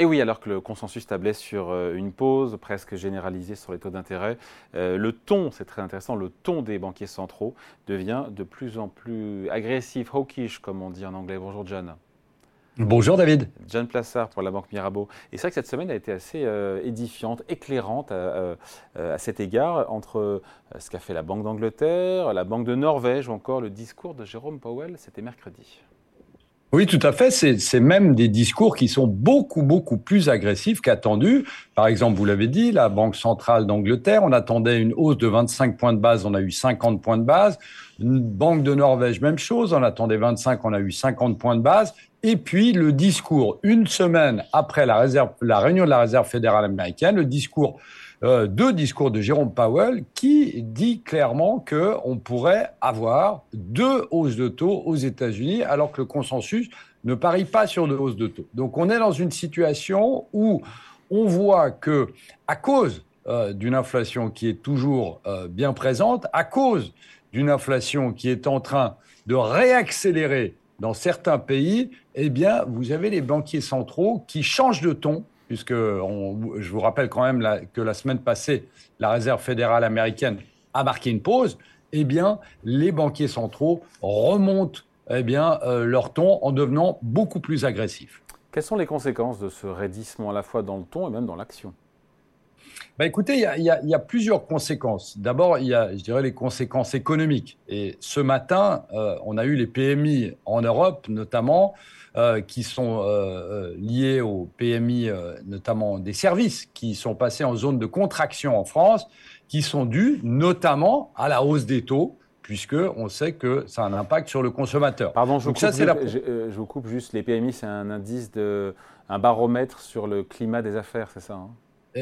Et oui, alors que le consensus tablait sur euh, une pause presque généralisée sur les taux d'intérêt, euh, le ton, c'est très intéressant, le ton des banquiers centraux devient de plus en plus agressif, hawkish, comme on dit en anglais. Bonjour John. Bonjour David. John Plassard pour la Banque Mirabeau. Et c'est vrai que cette semaine a été assez euh, édifiante, éclairante à, à, cet égard entre ce qu'a fait la Banque d'Angleterre, la Banque de Norvège ou encore le discours de Jérôme Powell, c'était mercredi. Oui, tout à fait. C'est même des discours qui sont beaucoup, beaucoup plus agressifs qu'attendus. Par exemple, vous l'avez dit, la Banque centrale d'Angleterre, on attendait une hausse de 25 points de base, on a eu 50 points de base. Une Banque de Norvège, même chose, on attendait 25, on a eu 50 points de base. Et puis le discours, une semaine après la, réunion de la Réserve fédérale américaine, le discours euh, deux discours de Jérôme Powell qui dit clairement qu'on pourrait avoir deux hausses de taux aux États-Unis alors que le consensus ne parie pas sur deux hausses de taux. Donc on est dans une situation où on voit que à cause euh, d'une inflation qui est toujours euh, bien présente, à cause d'une inflation qui est en train de réaccélérer dans certains pays, eh bien, vous avez les banquiers centraux qui changent de ton puisque je vous rappelle quand même que la semaine passée, la Réserve fédérale américaine a marqué une pause, eh bien, les banquiers centraux remontent eh bien, euh, leur ton en devenant beaucoup plus agressifs. Quelles sont les conséquences de ce raidissement à la fois dans le ton et même dans l'action? Bah écoutez, il y, a, plusieurs conséquences. D'abord, il y a, je dirais, les conséquences économiques. Et ce matin, euh, on a eu les PMI en Europe, notamment, euh, qui sont euh, liés au PMI, notamment des services, qui sont passés en zone de contraction en France, qui sont dus notamment à la hausse des taux puisque on sait que ça a un impact sur le consommateur. Pardon, je, vous, coupe, je, vous coupe juste. Les PMI, c'est un indice de, un baromètre sur le climat des affaires, c'est ça hein?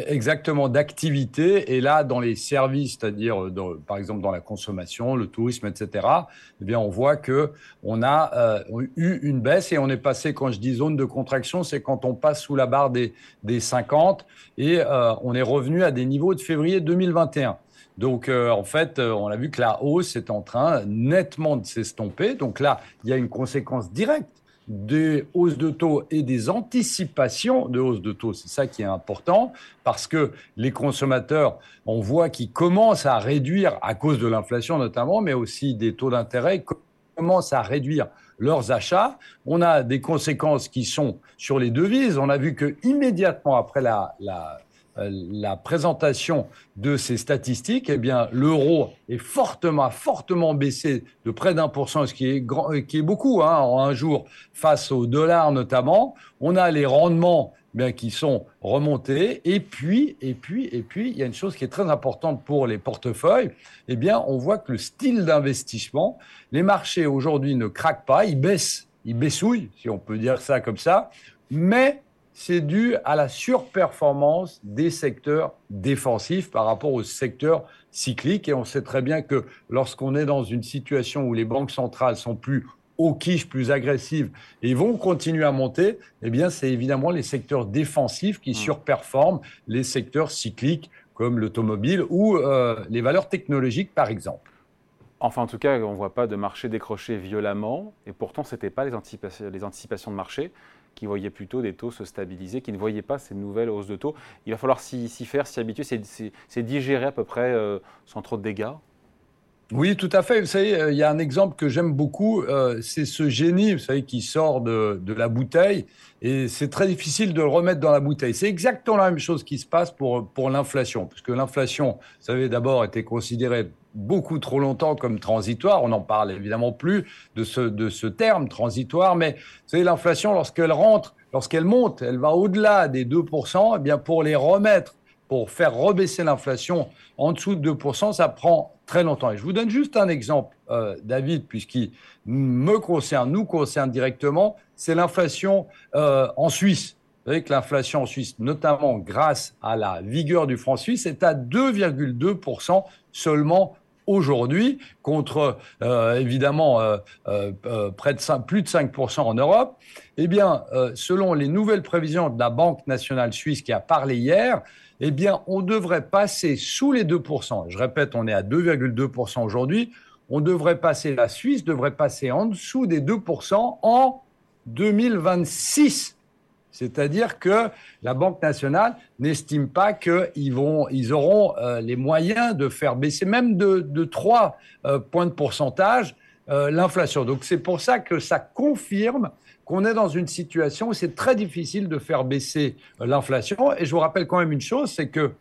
Exactement, d'activité. Et là, dans les services, c'est-à-dire par exemple dans la consommation, le tourisme, etc., eh bien, on voit que on a euh, eu une baisse et on est passé, quand je dis zone de contraction, c'est quand on passe sous la barre des, des 50 et euh, on est revenu à des niveaux de février 2021. Donc, euh, en fait, on a vu que la hausse est en train nettement de s'estomper. Donc là, il y a une conséquence directe des hausses de taux et des anticipations de hausses de taux. C'est ça qui est important parce que les consommateurs, on voit qu'ils commencent à réduire, à cause de l'inflation notamment, mais aussi des taux d'intérêt, commencent à réduire leurs achats. On a des conséquences qui sont sur les devises. On a vu que immédiatement après la, la la présentation de ces statistiques, eh bien, l'euro est fortement, fortement baissé de près d'un pour cent, ce qui est, grand, euh, qui est beaucoup hein, en un jour face au dollar notamment. On a les rendements eh bien, qui sont remontés. Et puis, et puis, et puis, il y a une chose qui est très importante pour les portefeuilles. Eh bien, on voit que le style d'investissement, les marchés aujourd'hui ne craquent pas, ils baissent, ils baissouillent, si on peut dire ça comme ça, mais c'est dû à la surperformance des secteurs défensifs par rapport aux secteurs cycliques. Et on sait très bien que lorsqu'on est dans une situation où les banques centrales sont plus au quiche, plus agressives et vont continuer à monter, eh bien, c'est évidemment les secteurs défensifs qui mmh. surperforment les secteurs cycliques comme l'automobile ou euh, les valeurs technologiques, par exemple. Enfin, en tout cas, on ne voit pas de marché décroché violemment, et pourtant, ce n'était pas les, les anticipations de marché qui voyaient plutôt des taux se stabiliser, qui ne voyaient pas ces nouvelles hausses de taux. Il va falloir s'y faire, s'y habituer, c'est digérer à peu près euh, sans trop de dégâts. Oui, tout à fait. Vous savez, euh, il y a un exemple que j'aime beaucoup, euh, c'est ce génie, vous savez, qui sort de, la bouteille, et c'est très difficile de le remettre dans la bouteille. C'est exactement la même chose qui se passe pour, pour l'inflation, puisque l'inflation, vous savez, d'abord était considérée beaucoup trop longtemps comme transitoire. On n'en parle évidemment plus de ce, de ce terme transitoire, mais vous savez, l'inflation, lorsqu'elle rentre, lorsqu'elle monte, elle va au-delà des 2%, et eh bien pour les remettre, pour faire rebaisser l'inflation en dessous de 2%, ça prend très longtemps. Et je vous donne juste un exemple, euh, David, puisqu'il me concerne, nous concerne directement, c'est l'inflation euh, en Suisse. Vous savez que l'inflation en Suisse, notamment grâce à la vigueur du franc suisse, est à 2,2% seulement aujourd'hui, contre euh, évidemment de 5, plus de 5% en Europe. Eh bien, selon les nouvelles prévisions de la Banque nationale suisse qui a parlé hier, eh bien, on devrait passer sous les 2%. Je répète, on est à 2,2% aujourd'hui. On devrait passer, la Suisse devrait passer en dessous des 2% en 2026. C'est-à-dire que la Banque nationale n'estime pas qu'ils vont, ils auront euh, les moyens de faire baisser même de, de 3 euh, points de pourcentage euh, l'inflation. Donc c'est pour ça que ça confirme qu'on est dans une situation où c'est très difficile de faire baisser l'inflation. Et je vous rappelle quand même une chose, c'est que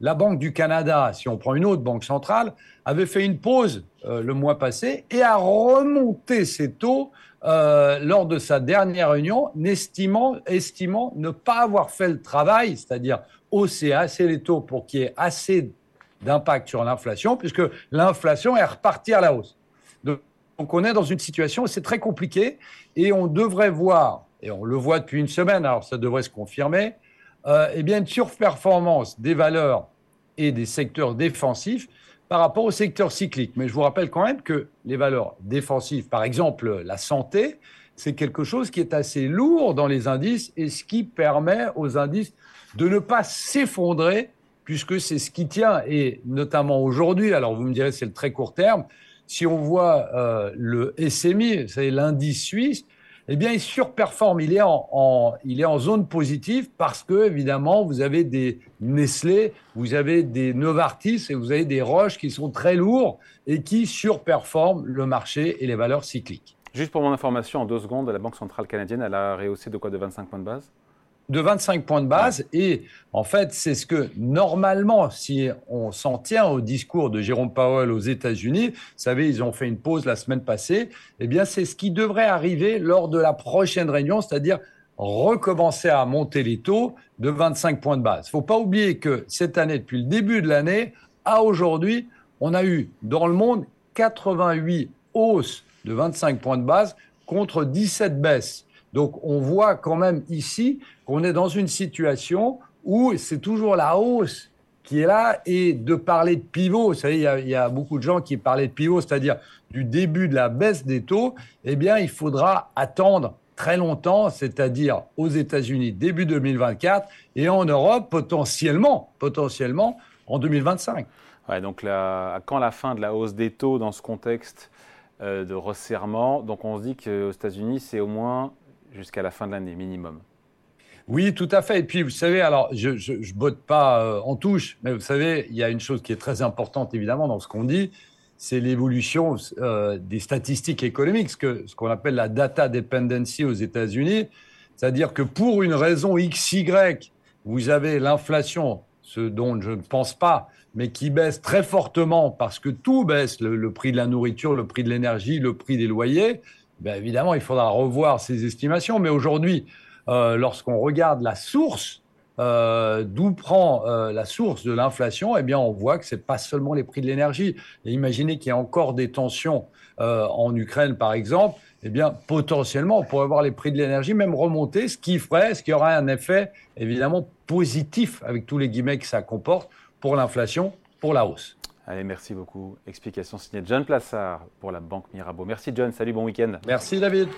la Banque du Canada, si on prend une autre banque centrale, avait fait une pause le mois passé et a remonté ses taux euh, lors de sa dernière réunion, estimant, estimant ne pas avoir fait le travail, c'est-à-dire hausser assez les taux pour qu'il y ait assez d'impact sur l'inflation, puisque l'inflation est repartie à la hausse. Donc, on est dans une situation c'est très compliqué et on devrait voir, et on le voit depuis une semaine, alors ça devrait se confirmer, euh, eh bien une surperformance des valeurs et des secteurs défensifs par rapport au secteur cyclique. Mais je vous rappelle quand même que les valeurs défensives, par exemple la santé, c'est quelque chose qui est assez lourd dans les indices et ce qui permet aux indices de ne pas s'effondrer puisque c'est ce qui tient. Et notamment aujourd'hui, alors vous me direz c'est le très court terme, si on voit euh, le SMI, c'est l'indice suisse, eh bien, il surperforme. Il est en, il est en zone positive parce que, évidemment, vous avez des Nestlé, vous avez des Novartis et vous avez des Roches qui sont très lourds et qui surperforment le marché et les valeurs cycliques. Juste pour mon information, en deux secondes, la Banque centrale canadienne, elle a rehaussé de quoi De 25 points de base? De 25 points de base. Et en fait, c'est ce que normalement, si on s'en tient au discours de Jérôme Powell aux États-Unis, vous savez, ils ont fait une pause la semaine passée, eh bien, c'est ce qui devrait arriver lors de la prochaine réunion, c'est-à-dire recommencer à monter les taux de 25 points de base. Il ne faut pas oublier que cette année, depuis le début de l'année à aujourd'hui, on a eu dans le monde 88 hausses de 25 points de base contre 17 baisses. Donc on voit quand même ici qu'on est dans une situation où c'est toujours la hausse qui est là et de parler de pivot, vous savez, il y, a, beaucoup de gens qui parlaient de pivot, c'est-à-dire du début de la baisse des taux, eh bien il faudra attendre très longtemps, c'est-à-dire aux États-Unis début 2024 et en Europe potentiellement, potentiellement en 2025. Ouais, donc quand la fin de la hausse des taux dans ce contexte euh, de resserrement, donc on se dit qu'aux États-Unis c'est au moins jusqu'à la fin de l'année minimum. Oui, tout à fait. Et puis, vous savez, alors, je ne botte pas euh, en touche, mais vous savez, il y a une chose qui est très importante, évidemment, dans ce qu'on dit, c'est l'évolution euh, des statistiques économiques, ce qu'on ce qu'on appelle la data dependency aux États-Unis. C'est-à-dire que pour une raison XY, vous avez l'inflation, ce dont je ne pense pas, mais qui baisse très fortement parce que tout baisse, le prix de la nourriture, le prix de l'énergie, le prix des loyers. Ben, évidemment, il faudra revoir ces estimations. Mais aujourd'hui, euh, lorsqu'on regarde la source, euh, d'où prend euh, la source de l'inflation, eh bien, on voit que ce n'est pas seulement les prix de l'énergie. imaginez qu'il y ait encore des tensions en Ukraine, par exemple. Eh bien, potentiellement, on pourrait voir les prix de l'énergie même remonter, ce qui ferait, ce qui aurait un effet évidemment positif, avec tous les guillemets que ça comporte, pour l'inflation, pour la hausse. Allez, merci beaucoup. Explication signée John Plassard pour la Banque Mirabeau. Merci John, salut, bon week-end. Merci David.